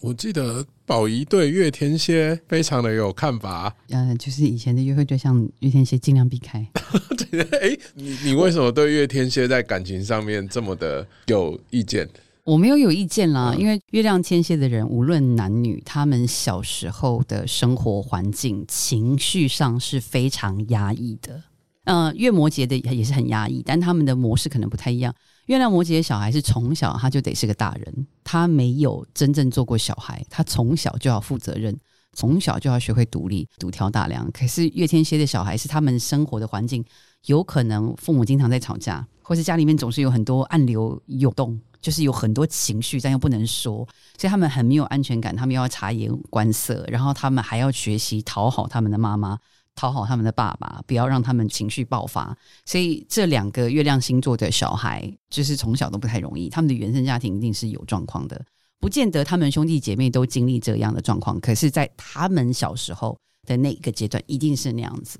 我记得宝仪对月天蝎非常的有看法。呃，就是以前的约会对象月天蝎尽量避开。哎，你你为什么对月天蝎在感情上面这么的有意见？我没有有意见啦，因为月亮天蝎的人，无论男女，他们小时候的生活环境、情绪上是非常压抑的。呃，月摩羯的也是很压抑，但他们的模式可能不太一样。月亮摩羯的小孩是从小他就得是个大人，他没有真正做过小孩，他从小就要负责任，从小就要学会独立、独挑大梁。可是月天蝎的小孩是他们生活的环境，有可能父母经常在吵架，或是家里面总是有很多暗流涌动。就是有很多情绪，但又不能说，所以他们很没有安全感。他们又要察言观色，然后他们还要学习讨好他们的妈妈，讨好他们的爸爸，不要让他们情绪爆发。所以这两个月亮星座的小孩，就是从小都不太容易。他们的原生家庭一定是有状况的，不见得他们兄弟姐妹都经历这样的状况。可是，在他们小时候的那一个阶段，一定是那样子。